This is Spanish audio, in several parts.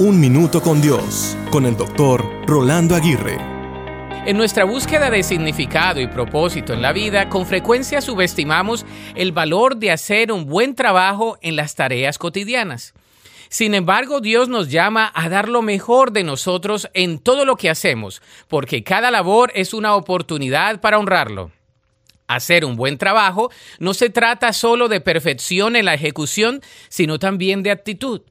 Un Minuto con Dios, con el doctor Rolando Aguirre. En nuestra búsqueda de significado y propósito en la vida, con frecuencia subestimamos el valor de hacer un buen trabajo en las tareas cotidianas. Sin embargo, Dios nos llama a dar lo mejor de nosotros en todo lo que hacemos, porque cada labor es una oportunidad para honrarlo. Hacer un buen trabajo no se trata solo de perfección en la ejecución, sino también de actitud.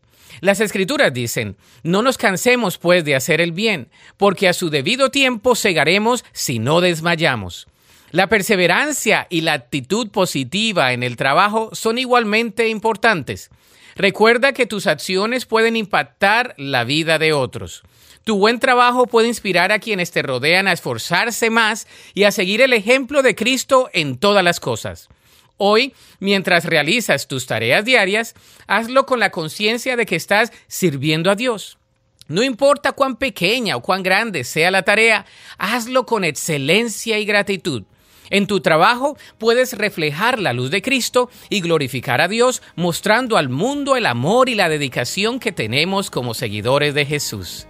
Las escrituras dicen, no nos cansemos pues de hacer el bien, porque a su debido tiempo segaremos si no desmayamos. La perseverancia y la actitud positiva en el trabajo son igualmente importantes. Recuerda que tus acciones pueden impactar la vida de otros. Tu buen trabajo puede inspirar a quienes te rodean a esforzarse más y a seguir el ejemplo de Cristo en todas las cosas. Hoy, mientras realizas tus tareas diarias, hazlo con la conciencia de que estás sirviendo a Dios. No importa cuán pequeña o cuán grande sea la tarea, hazlo con excelencia y gratitud. En tu trabajo puedes reflejar la luz de Cristo y glorificar a Dios mostrando al mundo el amor y la dedicación que tenemos como seguidores de Jesús.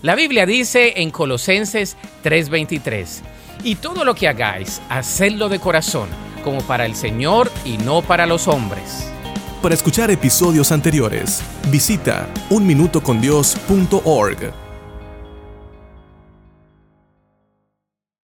La Biblia dice en Colosenses 3:23, y todo lo que hagáis, hacedlo de corazón como para el Señor y no para los hombres. Para escuchar episodios anteriores, visita unminutocondios.org.